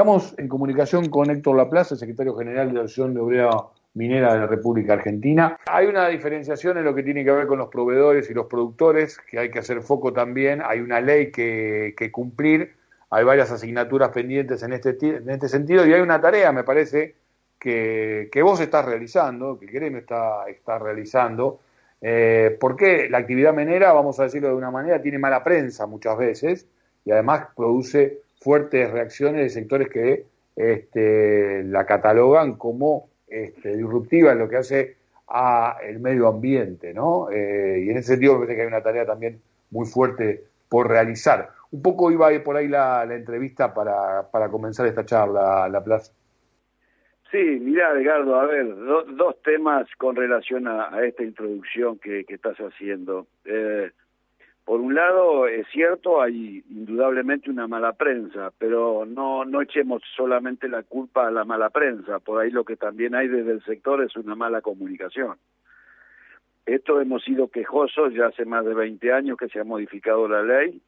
Estamos en comunicación con Héctor Laplaza, secretario general de la Asociación de Obrera Minera de la República Argentina. Hay una diferenciación en lo que tiene que ver con los proveedores y los productores, que hay que hacer foco también. Hay una ley que, cumplir, hay varias asignaturas pendientes en este, en este sentido y hay una tarea, me parece, que, vos estás realizando, que el está, está realizando. Eh, porque la actividad minera, vamos a decirlo de una manera, tiene mala prensa muchas veces y además produce fuertes reacciones de sectores que este, la catalogan como este, disruptiva en lo que hace a el medio ambiente, ¿no? Eh, y en ese sentido me parece que hay una tarea también muy fuerte por realizar. Un poco iba por ahí la, entrevista para, para, comenzar esta charla, La Plaza. Sí, mira, Edgardo, a ver, dos temas con relación a, esta introducción que, que estás haciendo. Eh, por un lado, es cierto, hay indudablemente una mala prensa, pero no, no echemos solamente la culpa a la mala prensa, por ahí lo que también hay desde el sector es una mala comunicación. Esto hemos sido quejosos ya hace más de 20 años que se ha modificado la ley,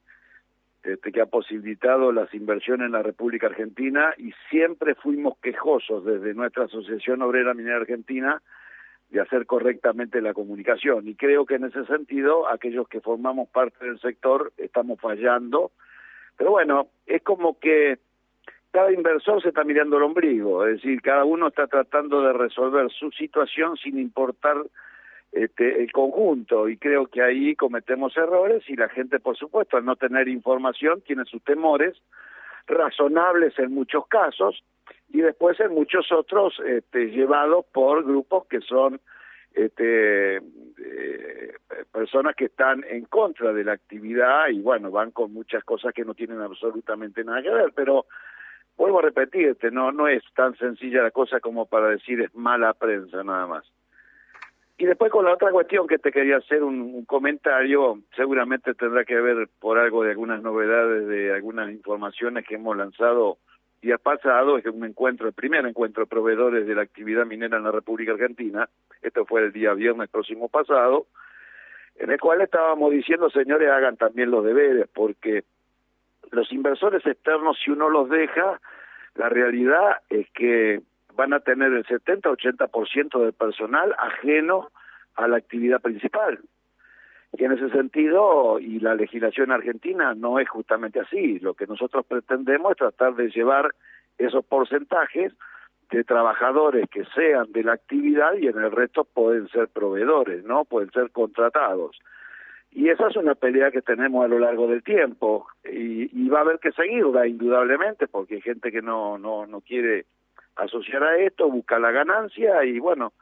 este, que ha posibilitado las inversiones en la República Argentina y siempre fuimos quejosos desde nuestra Asociación Obrera Minera Argentina de hacer correctamente la comunicación. Y creo que en ese sentido, aquellos que formamos parte del sector estamos fallando. Pero bueno, es como que cada inversor se está mirando el ombligo, es decir, cada uno está tratando de resolver su situación sin importar este, el conjunto y creo que ahí cometemos errores y la gente, por supuesto, al no tener información, tiene sus temores, razonables en muchos casos, y después en muchos otros este, llevados por grupos que son este, eh, personas que están en contra de la actividad y bueno, van con muchas cosas que no tienen absolutamente nada que ver, pero vuelvo a repetirte, no, no es tan sencilla la cosa como para decir es mala prensa nada más. Y después con la otra cuestión que te quería hacer un comentario, seguramente tendrá que ver por algo de algunas novedades, de algunas informaciones que hemos lanzado día pasado es un encuentro, el primer encuentro de proveedores de la actividad minera en la República Argentina, esto fue el día viernes próximo pasado, en el cual estábamos diciendo, señores, hagan también los deberes, porque los inversores externos, si uno los deja, la realidad es que van a tener el 70-80% del personal ajeno a la actividad principal. Y en ese sentido, y la legislación argentina no es justamente así. Lo que nosotros pretendemos es tratar de llevar esos porcentajes de trabajadores que sean de la actividad y en el resto pueden ser proveedores, ¿no? Pueden ser contratados. Y esa es una pelea que tenemos a lo largo del tiempo y, y va a haber que seguirla indudablemente porque hay gente que no, no, no quiere asociar a esto, busca la ganancia y bueno,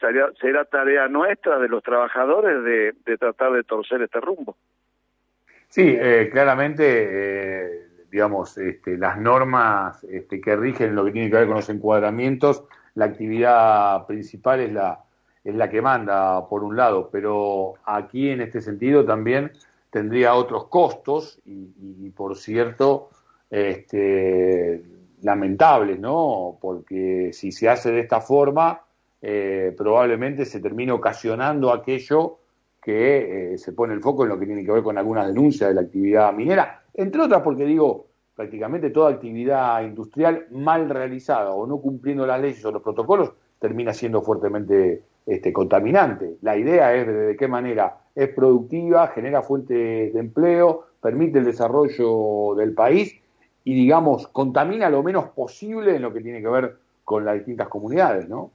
será, tarea nuestra de los trabajadores de, tratar de torcer este rumbo. Sí, eh, claramente, eh, digamos, este, las normas este, que rigen lo que tiene que ver con los encuadramientos, la actividad principal es la, es la que manda, por un lado, pero aquí en este sentido también tendría otros costos y, por cierto, este, lamentables, ¿no? Porque si se hace de esta forma, eh, probablemente se termine ocasionando aquello que eh, se pone el foco en lo que tiene que ver con algunas denuncias de la actividad minera, entre otras porque digo, prácticamente toda actividad industrial mal realizada o no cumpliendo las leyes o los protocolos termina siendo fuertemente este, contaminante. La idea es de, qué manera es productiva, genera fuentes de empleo, permite el desarrollo del país y, digamos, contamina lo menos posible en lo que tiene que ver con las distintas comunidades, ¿no?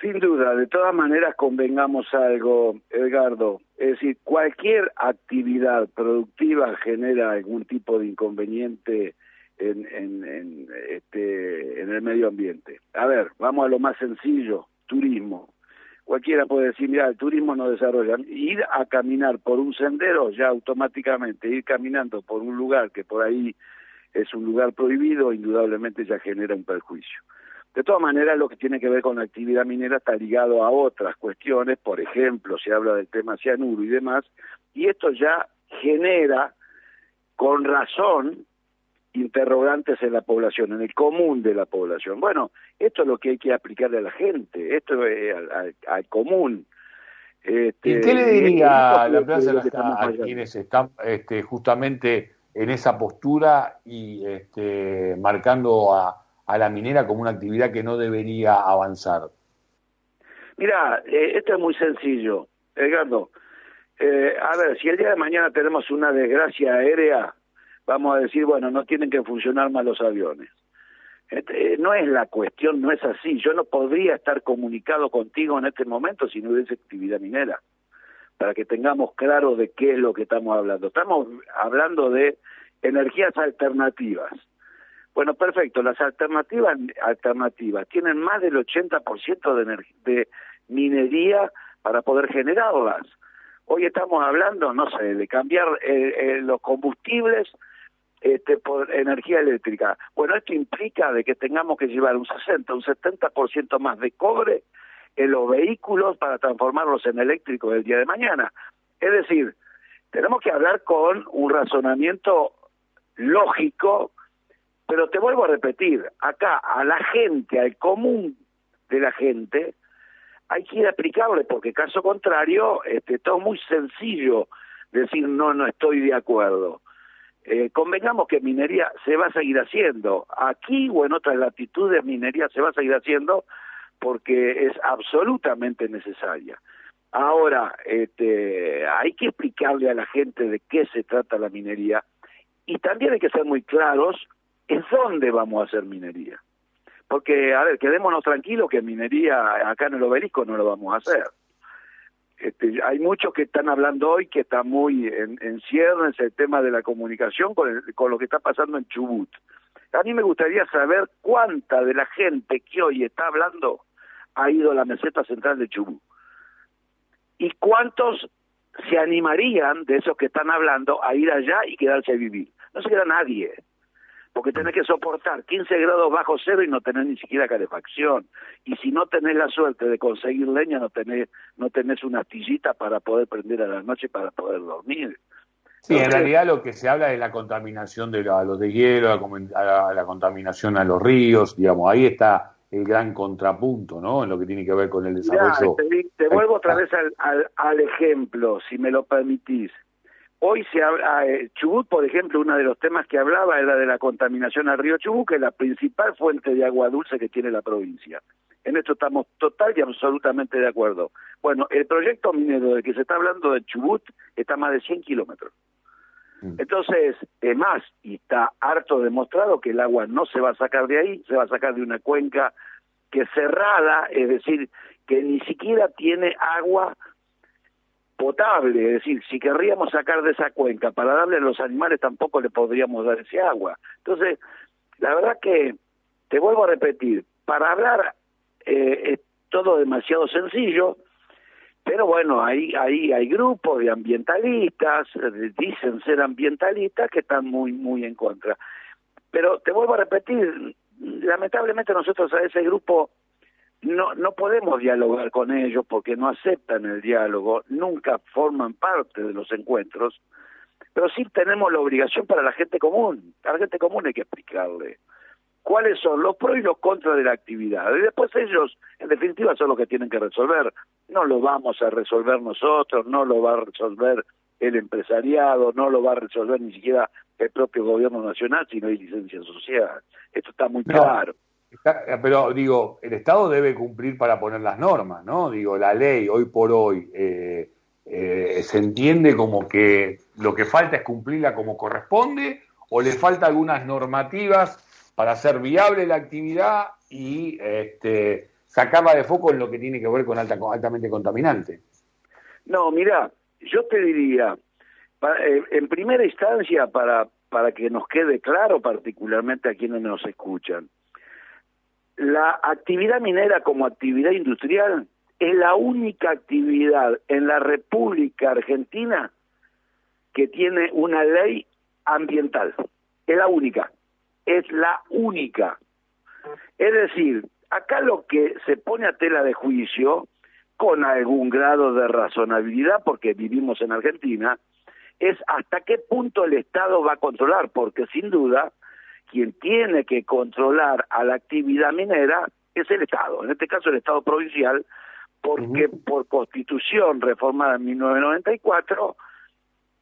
Sin duda, de todas maneras convengamos algo, Edgardo, es decir, cualquier actividad productiva genera algún tipo de inconveniente en, en, este, en el medio ambiente. A ver, vamos a lo más sencillo, turismo. Cualquiera puede decir, mira, el turismo no desarrolla. Ir a caminar por un sendero, ya automáticamente, ir caminando por un lugar que por ahí es un lugar prohibido, indudablemente ya genera un perjuicio. De todas maneras, lo que tiene que ver con la actividad minera está ligado a otras cuestiones, por ejemplo, se habla del tema cianuro y demás, y esto ya genera, con razón, interrogantes en la población, en el común de la población. Bueno, esto es lo que hay que aplicarle a la gente, esto es al, común. Este, ¿Y qué le diría la plaza a quienes están este, justamente en esa postura y este, marcando a, la minera como una actividad que no debería avanzar? Mira, eh, esto es muy sencillo, Edgardo. Eh, a ver, si el día de mañana tenemos una desgracia aérea, vamos a decir, bueno, no tienen que funcionar más los aviones. Este, no es la cuestión, no es así. Yo no podría estar comunicado contigo en este momento si no hubiese actividad minera, para que tengamos claro de qué es lo que estamos hablando. Estamos hablando de energías alternativas. Bueno, perfecto, las alternativas alternativas tienen más del 80% de, de minería para poder generarlas. Hoy estamos hablando, no sé, de cambiar eh, eh, los combustibles este, por energía eléctrica. Bueno, esto implica de que tengamos que llevar un 60, un 70% más de cobre en los vehículos para transformarlos en eléctricos el día de mañana. Es decir, tenemos que hablar con un razonamiento lógico, pero te vuelvo a repetir, acá a la gente, al común de la gente, hay que ir aplicable, porque caso contrario, este, todo muy sencillo decir no, no estoy de acuerdo. Eh, convengamos que minería se va a seguir haciendo. Aquí o en otras latitudes minería se va a seguir haciendo porque es absolutamente necesaria. Ahora, este, hay que explicarle a la gente de qué se trata la minería y también hay que ser muy claros en dónde vamos a hacer minería. Porque, a ver, quedémonos tranquilos que minería acá en el obelisco no lo vamos a hacer. Este, hay muchos que están hablando hoy que está muy en, en ciernes el tema de la comunicación con, con lo que está pasando en Chubut. A mí me gustaría saber cuánta de la gente que hoy está hablando ha ido a la meseta central de Chubut. Y cuántos se animarían de esos que están hablando a ir allá y quedarse a vivir. No se queda nadie porque tenés que soportar 15 grados bajo cero y no tener ni siquiera calefacción. Y si no tenés la suerte de conseguir leña, no tenés, no tenés una astillita para poder prender a la noche para poder dormir. Sí, en realidad lo que se habla es la contaminación de a los de hielo, la, la, contaminación a los ríos, digamos, ahí está el gran contrapunto, ¿no? En lo que tiene que ver con el desarrollo. te, vuelvo otra vez al, al, al ejemplo, si me lo permitís. Hoy se habla, eh, Chubut, por ejemplo, uno de los temas que hablaba era de la contaminación al río Chubut, que es la principal fuente de agua dulce que tiene la provincia. En esto estamos total y absolutamente de acuerdo. Bueno, el proyecto minero del que se está hablando de Chubut está a más de 100 kilómetros. Mm. Entonces, es más, y está harto demostrado que el agua no se va a sacar de ahí, se va a sacar de una cuenca que es cerrada, es decir, que ni siquiera tiene agua potable, es decir, si querríamos sacar de esa cuenca para darle a los animales tampoco le podríamos dar ese agua. Entonces, la verdad que, te vuelvo a repetir, para hablar eh, es todo demasiado sencillo, pero bueno, ahí, ahí hay grupos de ambientalistas, eh, dicen ser ambientalistas, que están muy, muy en contra. Pero te vuelvo a repetir, lamentablemente nosotros a ese grupo no, no podemos dialogar con ellos porque no aceptan el diálogo, nunca forman parte de los encuentros, pero sí tenemos la obligación para la gente común. A la gente común hay que explicarle cuáles son los pros y los contras de la actividad. Y después ellos, en definitiva, son los que tienen que resolver. No lo vamos a resolver nosotros, no lo va a resolver el empresariado, no lo va a resolver ni siquiera el propio gobierno nacional si no hay licencia social. Esto está muy claro. Pero digo, el Estado debe cumplir para poner las normas, ¿no? Digo, la ley hoy por hoy eh, eh, se entiende como que lo que falta es cumplirla como corresponde o le falta algunas normativas para hacer viable la actividad y este, sacarla de foco en lo que tiene que ver con alta, altamente contaminante. No, mira, yo te diría, eh, en primera instancia, para, para que nos quede claro, particularmente a quienes nos escuchan, la actividad minera como actividad industrial es la única actividad en la República Argentina que tiene una ley ambiental. Es la única. Es la única. Es decir, acá lo que se pone a tela de juicio, con algún grado de razonabilidad, porque vivimos en Argentina, es hasta qué punto el Estado va a controlar, porque sin duda quien tiene que controlar a la actividad minera es el Estado, en este caso el Estado provincial, porque por constitución reformada en 1994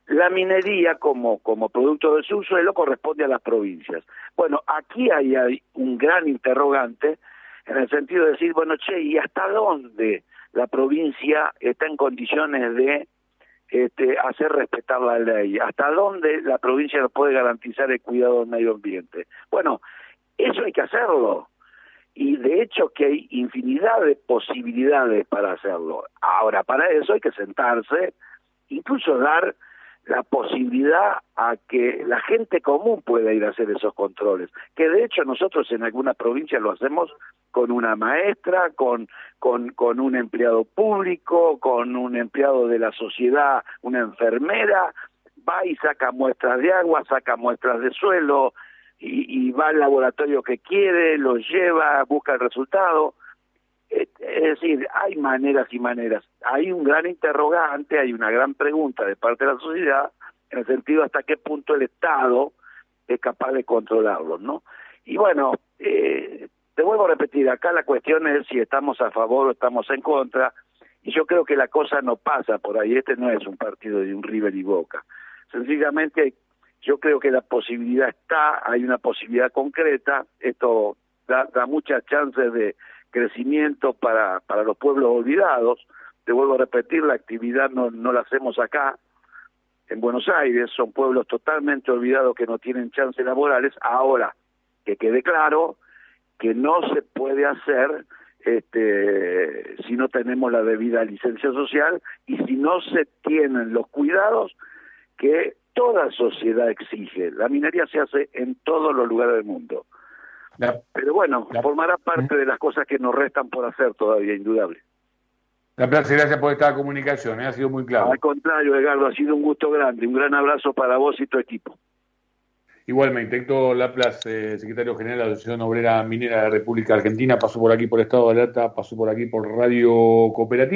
la minería como, como producto del subsuelo corresponde a las provincias. Bueno, aquí hay, hay un gran interrogante en el sentido de decir, bueno, che, ¿y hasta dónde la provincia está en condiciones de este, hacer respetar la ley? ¿Hasta dónde la provincia no puede garantizar el cuidado del medio ambiente? Bueno, eso hay que hacerlo. Y de hecho que hay infinidad de posibilidades para hacerlo. Ahora, para eso hay que sentarse, incluso dar la posibilidad a que la gente común pueda ir a hacer esos controles, que de hecho nosotros en algunas provincias lo hacemos con una maestra, con, con, un empleado público, con un empleado de la sociedad, una enfermera, va y saca muestras de agua, saca muestras de suelo y, y va al laboratorio que quiere, lo lleva, busca el resultado. Es decir, hay maneras y maneras. Hay un gran interrogante, hay una gran pregunta de parte de la sociedad en el sentido hasta qué punto el Estado es capaz de controlarlo, ¿no? Y bueno, eh, te vuelvo a repetir, acá la cuestión es si estamos a favor o estamos en contra, y yo creo que la cosa no pasa por ahí, este no es un partido de un River y Boca. Sencillamente yo creo que la posibilidad está, hay una posibilidad concreta, esto da, da muchas chances de crecimiento para, para los pueblos olvidados. Te vuelvo a repetir, la actividad no, no la hacemos acá, en Buenos Aires, son pueblos totalmente olvidados que no tienen chances laborales. Ahora, que quede claro que no se puede hacer este, si no tenemos la debida licencia social y si no se tienen los cuidados que toda sociedad exige. La minería se hace en todos los lugares del mundo. Pero bueno, formará parte ¿Mm? de las cosas que nos restan por hacer todavía, indudable. La plaza, gracias por esta comunicación, ¿eh? ha sido muy claro. Al contrario, Edgardo, ha sido un gusto grande. Un gran abrazo para vos y tu equipo. Igualmente, Héctor Laplace, eh, secretario general de la Asociación Obrera Minera de la República Argentina, pasó por aquí por Estado de Alerta, pasó por aquí por Radio Cooperativa.